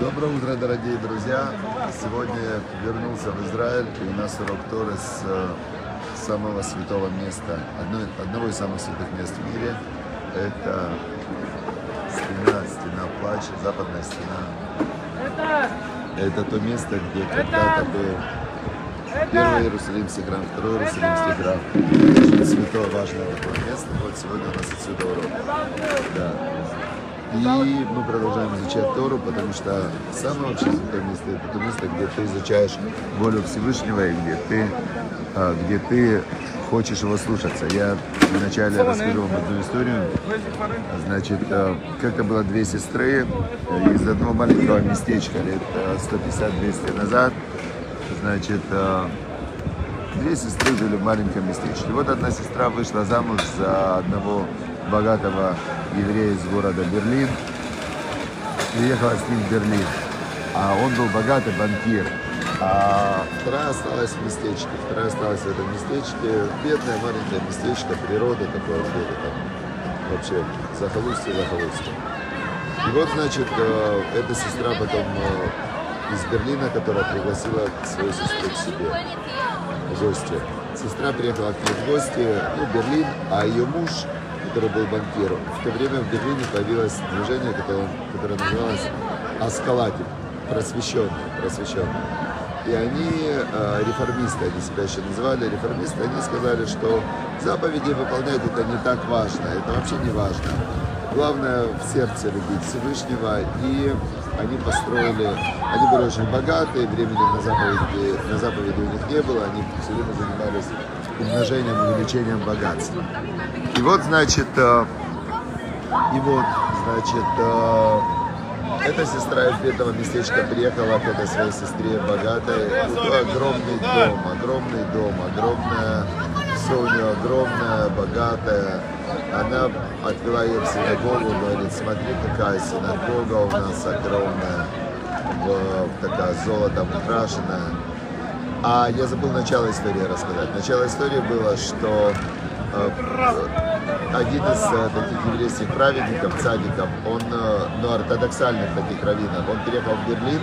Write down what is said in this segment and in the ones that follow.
Доброе утро, дорогие друзья! Сегодня я вернулся в Израиль, и у нас урок Торы с самого святого места, одно- одного из самых святых мест в мире. Это стена, стена плача, западная стена. Это то место, где когда-то был первый Иерусалимский храм, второй Иерусалимский храм. Очень святое, важное такое место. Вот сегодня у нас отсюда урок. Да. И мы продолжаем изучать Тору, потому что самое вообще святое место это то место, где ты изучаешь волю Всевышнего и где ты, а, где ты хочешь его слушаться. Я вначале расскажу вам одну историю. Значит, а, как-то было две сестры э, из одного маленького местечка лет э, 150-200 назад. Значит, а, Две сестры жили в маленьком местечке. И вот одна сестра вышла замуж за одного богатого еврея из города Берлин. Приехала с ним в Берлин. А он был богатый банкир. А вторая осталась в местечке. Вторая осталась в этом местечке. Бедное маленькое местечко, природа такое где-то там. Вообще, захолустье, захолустье. И вот, значит, э, эта сестра потом э, из Берлина, которая пригласила свою сестру к себе в гости. Сестра приехала к ней в гости, ну, Берлин, а ее муж, который был банкиром, в то время в Берлине появилось движение, которое, которое называлось Аскалатим, просвещенные, просвещенные. И они, э, реформисты, они себя еще называли реформисты, они сказали, что заповеди выполнять это не так важно, это вообще не важно. Главное в сердце любить Всевышнего, и они построили, они были очень богатые, времени на заповеди, на заповеди у них не было, они все время занимались умножением, увеличением богатства. И вот, значит, э, и вот, значит, э, эта сестра из бедного местечка приехала к этой своей сестре богатой. Огромный дом, огромный дом, огромная, все у нее огромное, богатое. Она отвела ее в синагогу, говорит, смотри, какая синагога у нас огромная, такая золотом украшенная. А я забыл начало истории рассказать. Начало истории было, что э, один из э, таких еврейских праведников, цадиков, он, э, ну, ортодоксальных таких раввинов, он переехал в Берлин,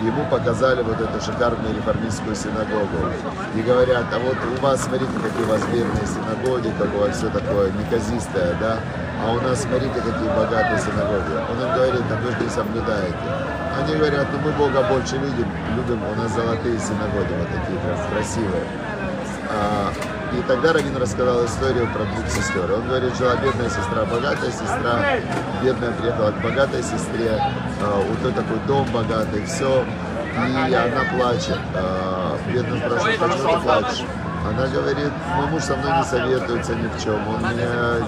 ему показали вот эту шикарную реформистскую синагогу. И говорят, а вот у вас, смотрите, какие у вас верные синагоги, как все такое неказистое, да? А у нас, смотрите, какие богатые синагоги. Он им говорит, а вы же не соблюдаете. Они говорят, ну мы Бога больше любим, любим, у нас золотые синагоги вот такие прям красивые. А, И тогда Равин рассказал историю про двух сестер. Он говорит, жила бедная сестра, богатая сестра. Бедная приехала к богатой сестре. а, У той такой дом богатый, все. И она плачет. А, Бедная спрашивает, почему ты плачешь? Она говорит, мой муж со мной не советуется ни в чем, он меня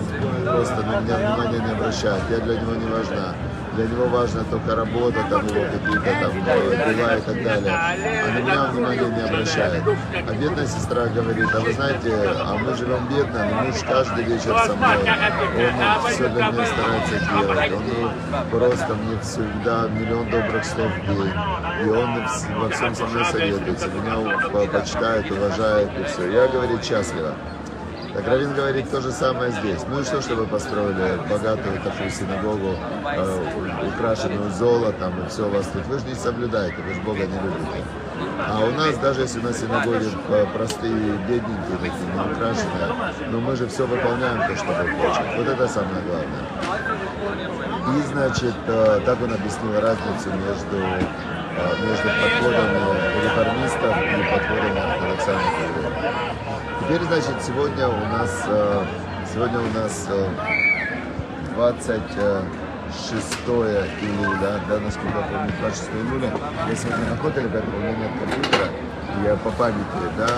просто на меня внимания не обращает, я для него не важна. Для него важна только работа, там его какие-то там э, дела и так далее. А на меня внимания не обращает. А бедная сестра говорит, а вы знаете, а мы живем бедно, но муж каждый вечер со мной. Он все для меня старается делать. Он ну, просто мне всегда миллион добрых слов в день. И он во всем со мной советуется. Меня почитает, уважает и все. Я, говорит, счастлива. Так Равин говорит то же самое здесь. Ну и что, что вы построили богатую такую синагогу, э, у- украшенную золотом, и все у вас тут. Вы же не соблюдаете, вы же Бога не любите. А у нас, даже если на синагоге э, простые, бедненькие, такие, не украшенные, но мы же все выполняем то, что Бог хочет. Вот это самое главное. И, значит, э, так он объяснил разницу между, э, между подходами реформистов и подходами ортодоксальных евреев. Теперь, значит, сегодня у нас, э, сегодня у нас э, 26 июля, да, насколько я помню, 26 июля. Я сегодня на хотеле, поэтому у меня нет компьютера, я по памяти, да,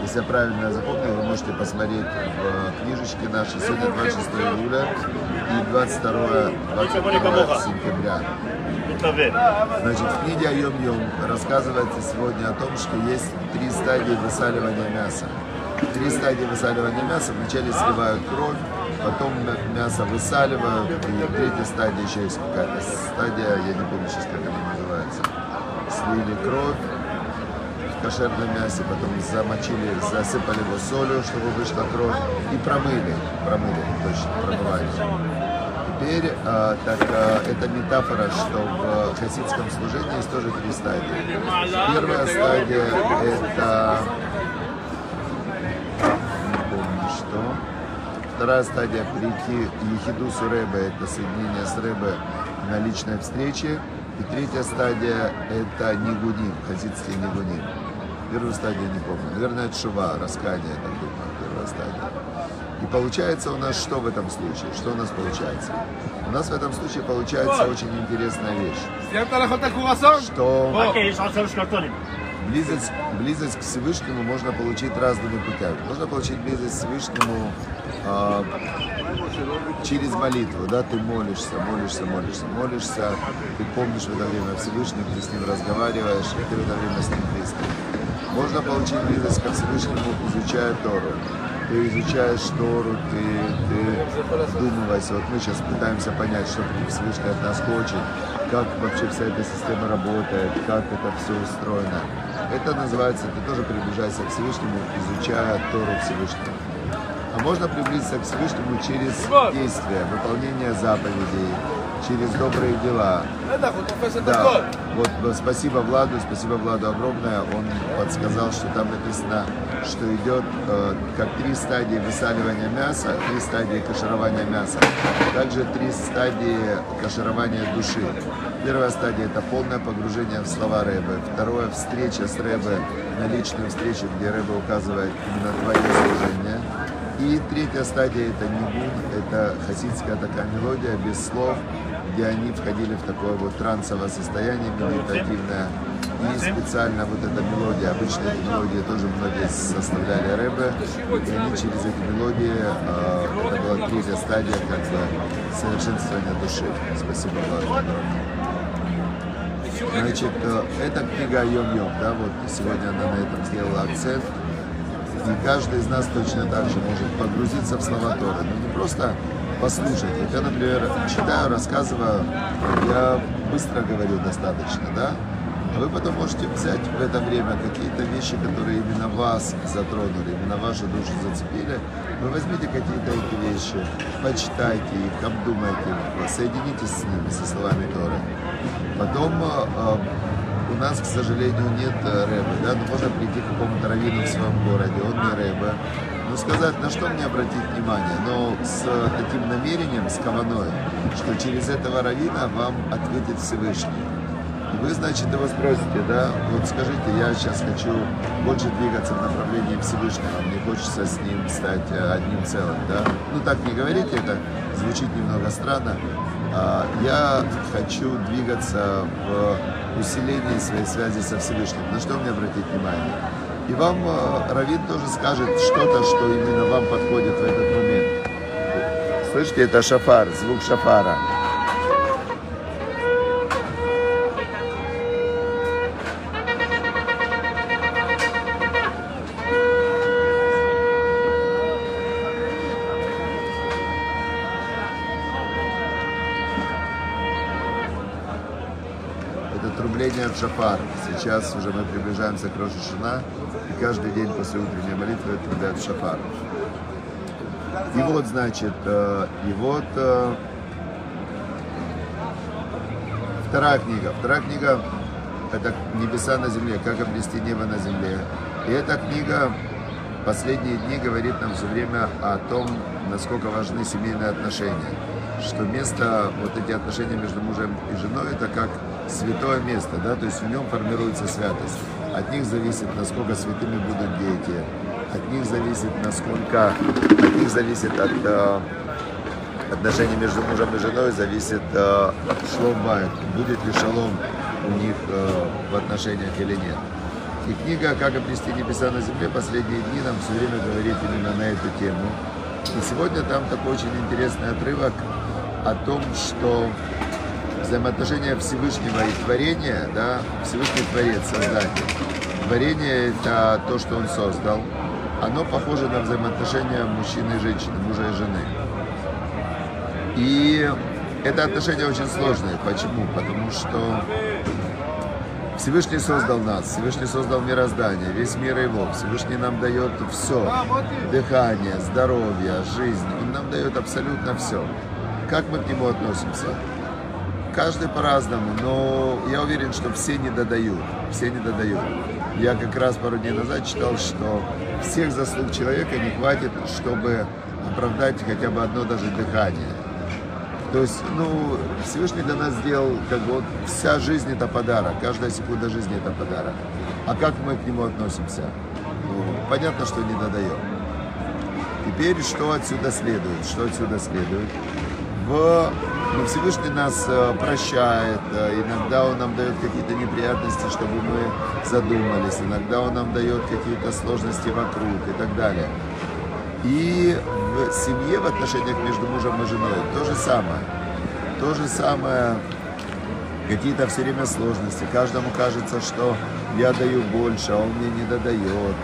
если я правильно запомнил, вы можете посмотреть в книжечке нашей. Сегодня 26 июля и 22, 22 сентября. Значит, в книге о Йом-Йом рассказывается сегодня о том, что есть три стадии высаливания мяса. Три стадии высаливания мяса. Вначале сливают кровь, потом мясо высаливают, и третья стадия еще есть какая-то стадия, я не помню сейчас, как она называется. Слили кровь кошерном мясе, потом замочили, засыпали его солью, чтобы вышла кровь, и промыли, промыли, точно, промывали. теперь а, так, а, это метафора, что в хасидском служении есть тоже три стадии. Первая стадия это не помню что. Вторая стадия – прийти ехиду с Рэбе, это соединение с ребе на личной встрече. И третья стадия – это нигуним, хасидский нигуним. Первую стадию не помню. Наверное, это шува, раскаяние, так думаю, первая стадия. И получается у нас что в этом случае? Что у нас получается? У нас в этом случае получается очень интересная вещь. Что близость близость к Всевышнему можно получить разными путями. Можно получить близость к Всевышнему а, через молитву, да, ты молишься, молишься, молишься, молишься, ты помнишь в это время Всевышнего, ты с ним разговариваешь, и ты в это время с ним близко. Можно получить близость ко Всевышнему, изучая Тору. Ты изучаешь Тору, ты, ты вдумывайся. Вот мы сейчас пытаемся понять, что Всевышний от нас хочет, как вообще вся эта система работает, как это все устроено. Это называется, ты тоже приближаешься к Всевышнему, изучая Тору Всевышнего. А можно приблизиться к Всевышнему через действия, выполнение заповедей, через добрые дела. Да, вот спасибо Владу, спасибо Владу огромное. Он подсказал, что там написано, что идет э, как три стадии высаливания мяса, три стадии каширования мяса, также три стадии каширования души. Первая стадия это полное погружение в слова Рэбе. Второе встреча с Рэбе на личную встречу, где Рэбе указывает именно твое служение. И третья стадия это нигун, это хасидская такая мелодия без слов, где они входили в такое вот трансовое состояние медитативное. И специально вот эта мелодия, обычно эти мелодии тоже многие составляли рэбе, и они через эти мелодии, э, это была третья стадия как бы совершенствования души. Спасибо, Влад. Значит, э, эта книга Йом-Йом, да, вот сегодня она на этом сделала акцент. И каждый из нас точно так же может погрузиться в слова Торы. Но не просто послушать. Вот я, например, читаю, рассказываю, я быстро говорю достаточно, да? А вы потом можете взять в это время какие-то вещи, которые именно вас затронули, именно вашу душу зацепили. Вы возьмите какие-то эти вещи, почитайте их, обдумайте соединитесь с ними, со словами Торы. Потом э, у нас, к сожалению, нет э, рэба, да, но можно прийти к какому-то раввину в своем городе, он не рэба, ну, сказать, на что мне обратить внимание, но с э, таким намерением, с каваной, что через этого раввина вам ответит Всевышний. И вы, значит, его спросите, да, вот скажите, я сейчас хочу больше двигаться в направлении Всевышнего, мне хочется с ним стать э, одним целым, да. Ну, так не говорите, это звучит немного странно. А, Я хочу двигаться в усилении своей связи со Всевышним. На что мне обратить внимание? И вам э, Равин тоже скажет что-то, что именно вам подходит в этот момент. Слышите, это шафар, звук шафара. Это трубление в шафар. Сейчас уже мы приближаемся к Роша и каждый день после утренней молитвы трубят в шафар. И вот, значит, э, и вот э, вторая книга. Вторая книга – это «Небеса на земле», как обрести небо на земле. И эта книга последние дни говорит нам все время о том, насколько важны семейные отношения. Что место, вот эти отношения между мужем и женой, это как святое место, да, то есть в нем формируется святость. От них зависит, насколько святыми будут дети, от них зависит, насколько, от них зависит от э, отношений между мужем и женой, зависит э, шлом байт, будет ли шалом у них э, в отношениях или нет. И книга «Как обрести небеса на земле» последние дни нам все время говорит именно на эту тему. И сегодня там такой очень интересный отрывок о том, что взаимоотношения Всевышнего и творения, да, Всевышний Творец, Создатель. Творение – это то, что Он создал. Оно похоже на взаимоотношения мужчины и женщины, мужа и жены. И это отношения очень сложные. Почему? Потому что Всевышний создал нас, Всевышний создал мироздание, весь мир его. Всевышний нам дает все. Дыхание, здоровье, жизнь. Он нам дает абсолютно все. как мы к нему относимся? Каждый по-разному, но я уверен, что все не додают, все не додают. Я как раз пару дней назад читал, что всех заслуг человека не хватит, чтобы оправдать хотя бы одно даже дыхание. То есть, ну, Всевышний для нас сделал, как бы, вот вся жизнь это подарок, каждая секунда жизни это подарок. А как мы к нему относимся? Ну, понятно, что не додаем. Теперь что отсюда следует? Что отсюда следует? В, ну, Всевышний нас э, прощает, э, иногда Он нам дает какие-то неприятности, чтобы мы задумались, иногда Он нам дает какие-то сложности вокруг и так далее. И в семье, в отношениях между мужем и женой то же самое. То же самое, какие-то все время сложности. Каждому кажется, что я даю больше, а он мне не додает.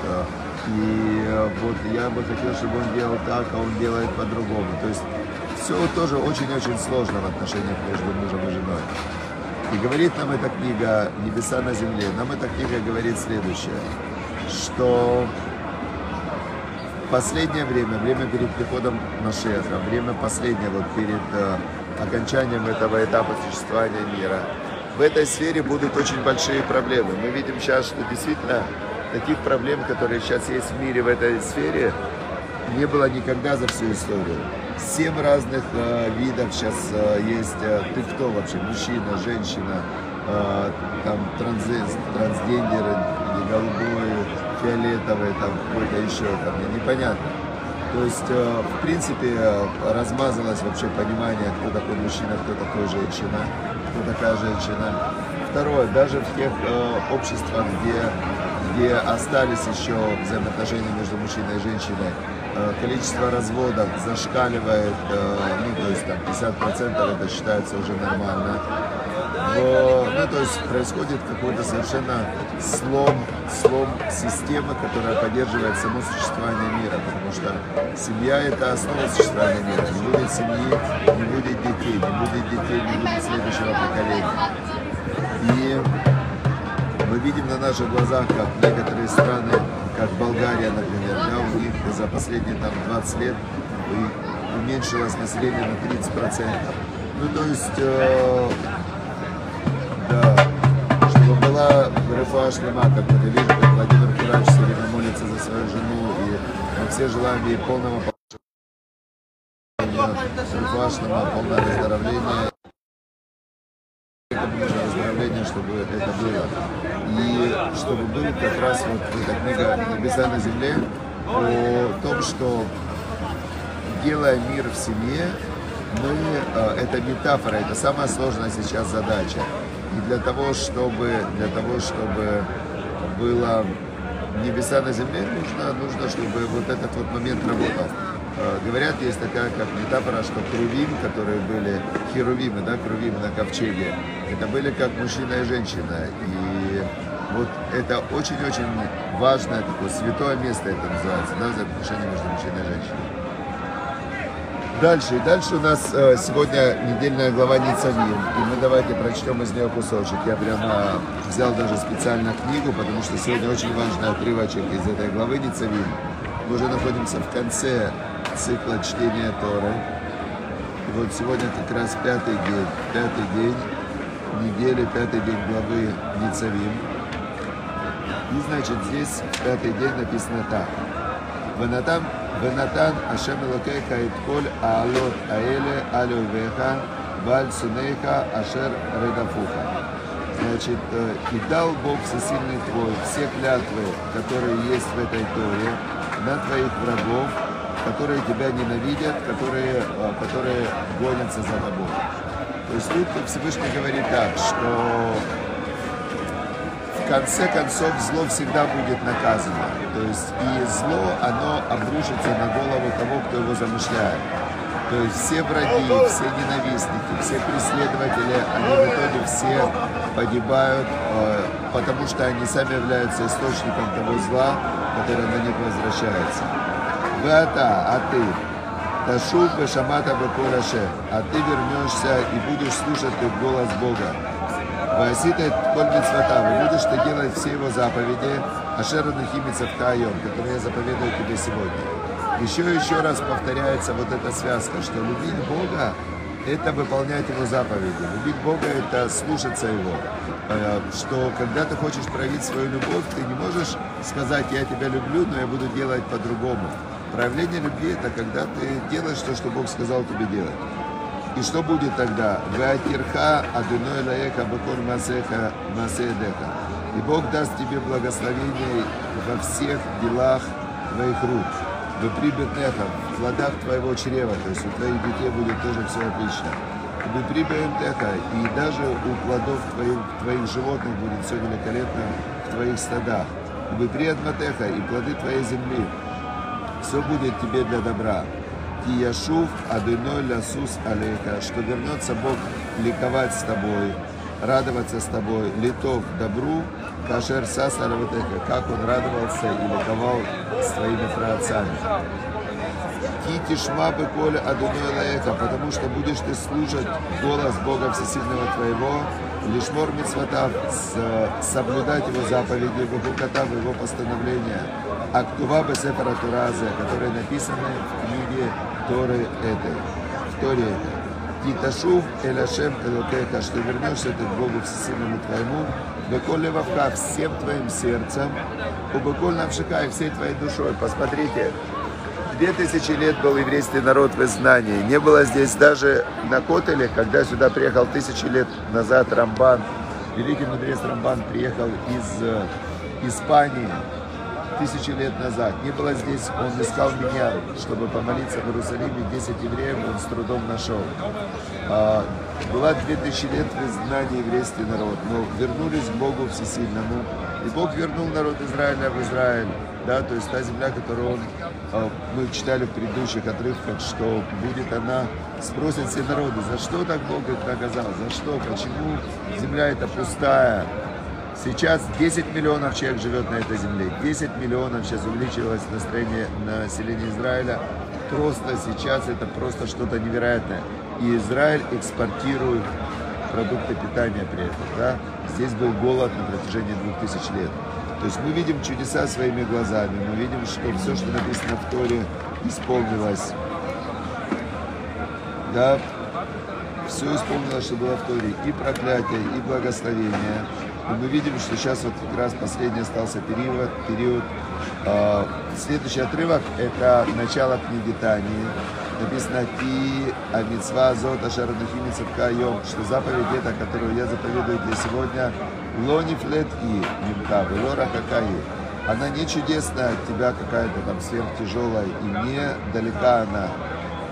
И вот я бы хотел, чтобы он делал так, а он делает по-другому. То есть все тоже очень-очень сложно в отношениях между мужем и женой. И говорит нам эта книга «Небеса на земле», нам эта книга говорит следующее, что последнее время, время перед приходом Машеха, время последнее вот перед э, окончанием этого этапа существования мира, в этой сфере будут очень большие проблемы. Мы видим сейчас, что действительно таких проблем, которые сейчас есть в мире в этой сфере, не было никогда за всю историю. Семь разных э, видов сейчас э, есть. Э, ты кто вообще? Мужчина, женщина, э, там транс, трансгендеры, голубой, фиолетовый, там какой-то еще, там непонятно. То есть, э, в принципе, э, размазалось вообще понимание, кто такой мужчина, кто такой женщина, кто такая женщина. Второе, даже в тех э, обществах, где, где остались еще взаимоотношения между мужчиной и женщиной, количество разводов зашкаливает, ну, то есть там 50% это считается уже нормально ну, то есть происходит какой-то совершенно слом, слом системы, которая поддерживает само существование мира, потому что семья – это основа существования мира. Не будет семьи, не будет детей, не будет детей, не будет следующего поколения. И мы видим на наших глазах, как некоторые страны, как Болгария, например, да, у них за последние там, 20 лет уменьшилось население на 30%. Ну, то есть э, да, чтобы была рефа шлема, как мы видим, как Владимир Курач все время молится за свою жену, и мы все желаем ей полного рефа шлема, полное выздоровления, выздоровление, чтобы это было. И чтобы был как раз вот эта книга «Небеса на земле» о том, что делая мир в семье, мы, э, это метафора, это самая сложная сейчас задача. И для того, чтобы, для того, чтобы было небеса на земле, нужно, нужно, чтобы вот этот вот момент работал. Э, говорят, есть такая как метафора, что крувим, которые были херувимы, да, крувимы на ковчеге, это были как мужчина и женщина. И вот это очень-очень важное такое святое место это называется, да, взаимоотношения между мужчиной и женщиной. Дальше. Дальше у нас э, сегодня недельная глава Ницавим. И мы давайте прочтем из нее кусочек. Я прямо взял даже специально книгу, потому что сегодня очень важный отрывочек из этой главы Ницавим. Мы уже находимся в конце цикла чтения Торы. И вот сегодня как раз пятый день, пятый день недели, пятый день главы Ницавим. И значит здесь в пятый день написано так. Ванатан, Ванатан Ашем Элокеха Итколь Аалот Аэле Алювеха Валь Сунейха Ашер Редафуха. Значит, э, и дал Бог всесильный твой все клятвы, которые есть в этой Торе, на твоих врагов, которые тебя ненавидят, которые, которые гонятся за тобой. То есть тут Всевышний говорит так, что в конце концов зло всегда будет наказано. То есть и зло, оно обрушится на голову того, кто его замышляет. То есть все враги, все ненавистники, все преследователи, они в итоге все погибают, э, потому что они сами являются источником того зла, которое на них возвращается. Вата, а ты, Ташук Шамата Бакураше, а ты вернешься и будешь слушать голос Бога. Васита коль митцвата, вы будешь ты делать все его заповеди, Ашера в Кайон, которые я заповедую тебе сегодня. Еще и еще раз повторяется вот эта связка, что любить Бога это выполнять Его заповеди. Любить Бога – это слушаться Его. Э, что когда ты хочешь проявить свою любовь, ты не можешь сказать «я тебя люблю, но я буду делать по-другому». Проявление любви – это когда ты делаешь то, что Бог сказал тебе делать. И что будет тогда? Веатирха адыной лаеха бакор масеха маседеха. И Бог даст тебе благословение во всех делах твоих рук. Вы прибытнеха, в плодах твоего чрева, то есть у твоих детей будет тоже все отлично. Вы прибытнеха, и даже у плодов твоих, твоих животных будет все великолепно в твоих стадах. Вы приятнотеха, и плоды твоей земли. Все будет тебе для добра. Кияшув Адыной Лясус Алейка, что вернется Бог ликовать с тобой, радоваться с тобой, литов добру, Кашер Сасараватека, как он радовался и ликовал с твоими праотцами. Китишма бы коля Адуной Лаэха, потому что будешь ты слушать голос Бога Всесильного твоего, лишмор митцватав, соблюдать его заповеди, вухукатав его постановления, актува бы сефара Туразе, которые написаны в книге Торы этой, в Торе этой. Титашув Эляшем Элокеха, что вернешься ты к Богу Всесильному твоему, Беколь Левавка всем твоим сердцем, Убеколь Навшика и всей твоей душой. Посмотрите, две тысячи лет был еврейский народ в изгнании. Не было здесь даже на Котеле, когда сюда приехал тысячи лет назад Рамбан, великий мудрец Рамбан приехал из э, Испании, тысячи лет назад. Не было здесь, он искал меня, чтобы помолиться в Иерусалиме. 10 евреев он с трудом нашел. А, была 2000 лет в изгнании еврейский народ, но вернулись к Богу Всесильному. И Бог вернул народ Израиля в Израиль. Да, то есть та земля, которую он, мы читали в предыдущих отрывках, что будет она, спросят все народы, за что так Бог их наказал, за что, почему земля эта пустая, Сейчас 10 миллионов человек живет на этой земле. 10 миллионов сейчас увеличилось настроение населения Израиля. Просто сейчас это просто что-то невероятное. И Израиль экспортирует продукты питания при этом. Да? Здесь был голод на протяжении 2000 лет. То есть мы видим чудеса своими глазами, мы видим, что все, что написано в Торе, исполнилось. Да, все исполнилось, что было в Торе. И проклятие, и благословение. И мы видим, что сейчас вот как раз последний остался период. период э, следующий отрывок – это начало книги Тани. Написано «Ти амитсва зот ашарадухими цепкайом», что заповедь эта, которую я заповедую тебе сегодня, лонифлет и мимка, велора какая она не чудесная от тебя какая-то там сверхтяжелая, и не далека она.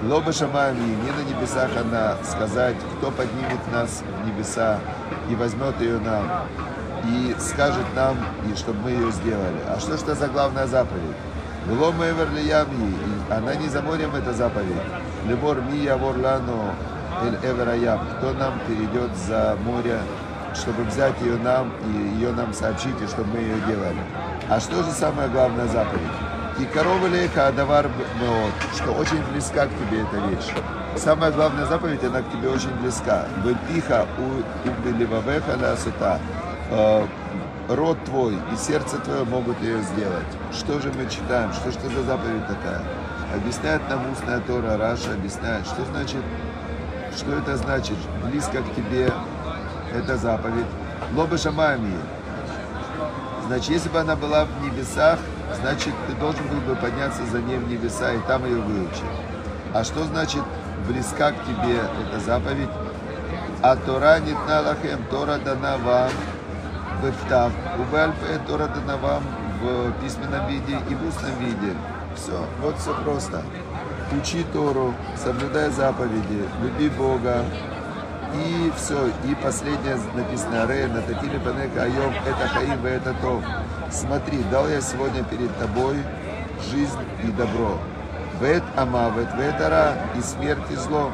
Лоба шамами, не на небесах она сказать, кто поднимет нас в небеса и возьмет ее нам, и скажет нам, и чтобы мы ее сделали. А что что за главная заповедь? Лома эверлиямьи, она не за морем, эта заповедь. Лемор ми явор лану эль эвераям, кто нам перейдет за море, чтобы взять ее нам и ее нам сообщить, и чтобы мы ее делали. А что же самая главная заповедь? И корова леха адавар меот, что очень близка к тебе эта вещь. Самая главная заповедь, она к тебе очень близка. Вы пиха у имбеливавеха лясута. Э, рот твой и сердце твое могут ее сделать. Что же мы читаем? Что же это за заповедь такая? Объясняет нам устная Тора, Раша объясняет, что значит, что это значит, близко к тебе эта заповедь. Лоба шамами. Значит, если бы она была в небесах, значит, ты должен был бы подняться за ней в небеса и там ее выучить. А что значит близка к тебе эта заповедь? А Тора не Тора дана вам бефтав, убальпе Тора дана вам в письменном виде и в устном виде. Все, вот все просто. Учи Тору, соблюдай заповеди, люби Бога, и все, и последнее написано, Ре, Нататили Панека Айом, это Хаим, это то. Смотри, дал я сегодня перед тобой жизнь и добро. Вет Амавет, Ветара и смерть и зло.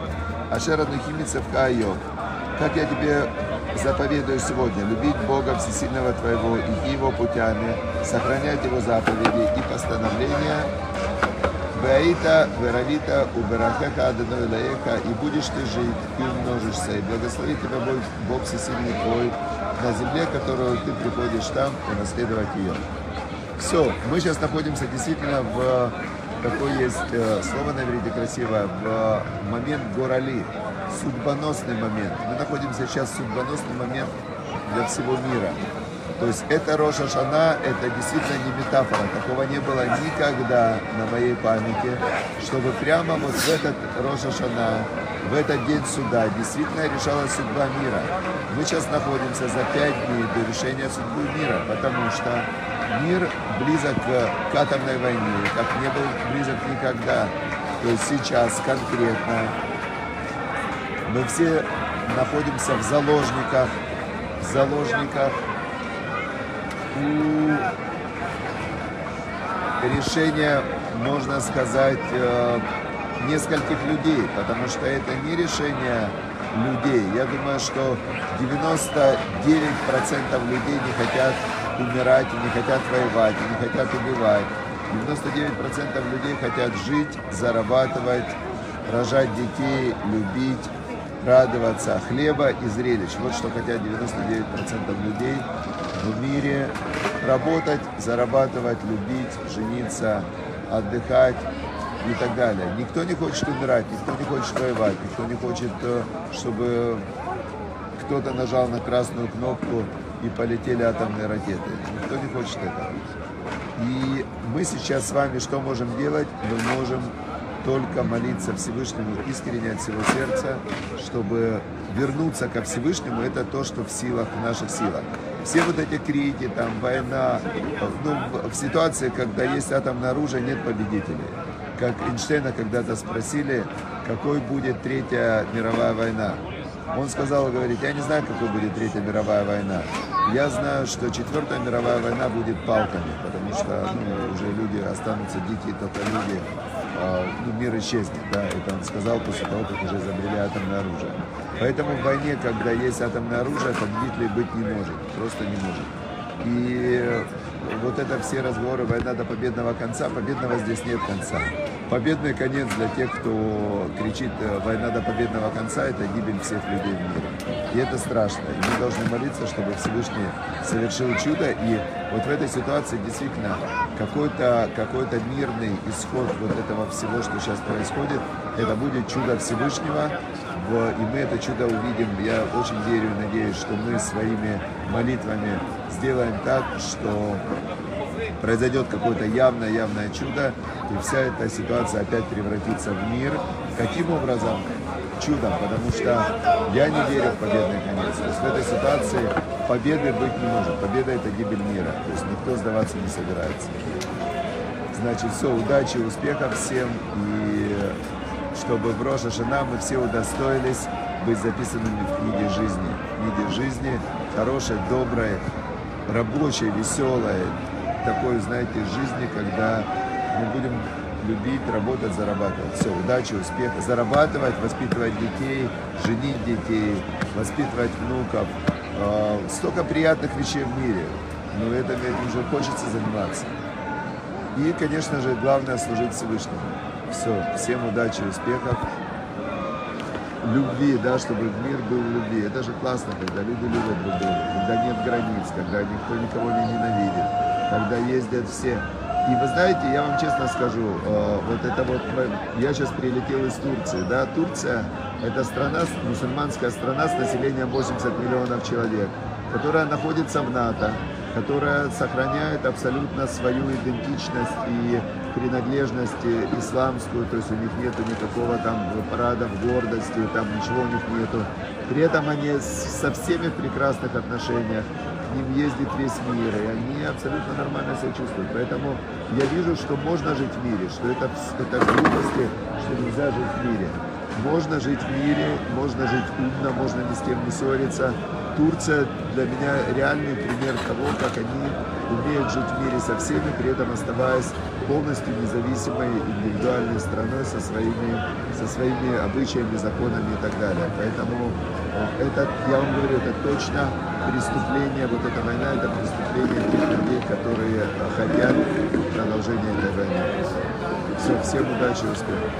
Ашера Нухимицев Айом. Как я тебе заповедую сегодня, любить Бога Всесильного твоего, идти Его путями, сохранять Его заповеди и постановления, Ваита, Веравита, Уберахеха, Аденой Лаеха, и будешь ты жить, и умножишься, и благословит тебя Бог, Бог всесильный твой, на земле, которую ты приходишь там, и наследовать ее. Все, мы сейчас находимся действительно в такое есть э, слово на иврите красивое, в момент горали. Судьбоносный момент. Мы находимся сейчас в судьбоносный момент для всего мира. То есть это Роша Шана, это действительно не метафора. Такого не было никогда на моей памяти, чтобы прямо вот в этот Роша Шана, в этот день суда действительно решалась судьба мира. Мы сейчас находимся за пять дней до решения судьбы мира, потому что мир близок к атомной войне, как не был близок никогда. То есть сейчас конкретно мы все находимся в заложниках, в заложниках у решения, можно сказать, э, нескольких людей, потому что это не решение людей. Я думаю, что 99% людей не хотят умирать, не хотят воевать, не хотят убивать. 99% людей хотят жить, зарабатывать, рожать детей, любить, радоваться, хлеба и зрелищ. Вот что хотят 99% людей в мире. Работать, зарабатывать, любить, жениться, отдыхать и так далее. Никто не хочет умирать, никто не хочет воевать, никто не хочет, э, чтобы кто-то нажал на красную кнопку и полетели атомные ракеты. Никто не хочет этого. И мы сейчас с вами что можем делать? Мы можем только молиться Всевышнему искренне от всего сердца, чтобы вернуться ко Всевышнему, это то, что в силах, в наших силах. Все вот эти крики, там, война, ну, в ситуации, когда есть атомное оружие, нет победителей. Как Эйнштейна когда-то спросили, какой будет Третья мировая война. Он сказал, говорит, я не знаю, какой будет Третья мировая война. Я знаю, что Четвертая мировая война будет палками, потому что ну, уже люди останутся дикие только люди, ну, мир исчезнет, да, это он сказал после того, как уже изобрели атомное оружие. Поэтому в войне, когда есть атомное оружие, победителей быть не может, просто не может. И вот это все разговоры «война до победного конца», победного здесь нет конца. Победный конец для тех, кто кричит э, «война до победного конца» – это гибель всех людей в мире. И это страшно. И мы должны молиться, чтобы Всевышний совершил чудо. И вот в этой ситуации действительно какой-то какой мирный исход вот этого всего, что сейчас происходит, это будет чудо Всевышнего, и мы это чудо увидим. Я очень верю и надеюсь, что мы своими молитвами сделаем так, что произойдет какое-то явное-явное чудо, и вся эта ситуация опять превратится в мир. Каким образом? Чудом, потому что я не верю в победный конец. То есть в этой ситуации победы быть не может. Победа – это гибель мира. То есть никто сдаваться не собирается. Значит, все, удачи, успехов всем. И чтобы в Роша Шана мы все удостоились быть записанными в книге жизни. В книге жизни хорошей, доброй, рабочей, веселой, такой, знаете, жизни, когда мы будем любить, работать, зарабатывать. Все, удачи, успеха. Зарабатывать, воспитывать детей, женить детей, воспитывать внуков. Э, столько приятных вещей в мире. Но этим, этим уже хочется заниматься. И, конечно же, главное служить Всевышнему. Все, всем удачи, успехов, любви, да, чтобы мир был в любви. Это же классно, когда люди любят друг друга, когда нет границ, когда никто никого не ненавидит, когда ездят все. И вы знаете, я вам честно скажу, э, вот это вот, я сейчас прилетел из Турции, да, Турция это страна, мусульманская страна с населением 80 миллионов человек, которая находится в НАТО, которая сохраняет абсолютно свою идентичность и принадлежность исламскую, то есть у них нету никакого там парадов гордости, там ничего у них нету. При этом они со всеми в прекрасных отношениях, ним ездит весь мир, и они абсолютно нормально себя чувствуют. Поэтому я вижу, что можно жить в мире, что это, это глупости, что нельзя жить в мире. Можно жить в мире, можно жить умно, можно ни с кем не ссориться, Турция для меня реальный пример того, как они умеют жить в мире со всеми, при этом оставаясь полностью независимой индивидуальной страной со своими, со своими обычаями, законами и так далее. Поэтому э, это, я вам говорю, это точно преступление, вот эта война, это преступление тех людей, которые хотят продолжения этой войны. Все, всем удачи и успехов.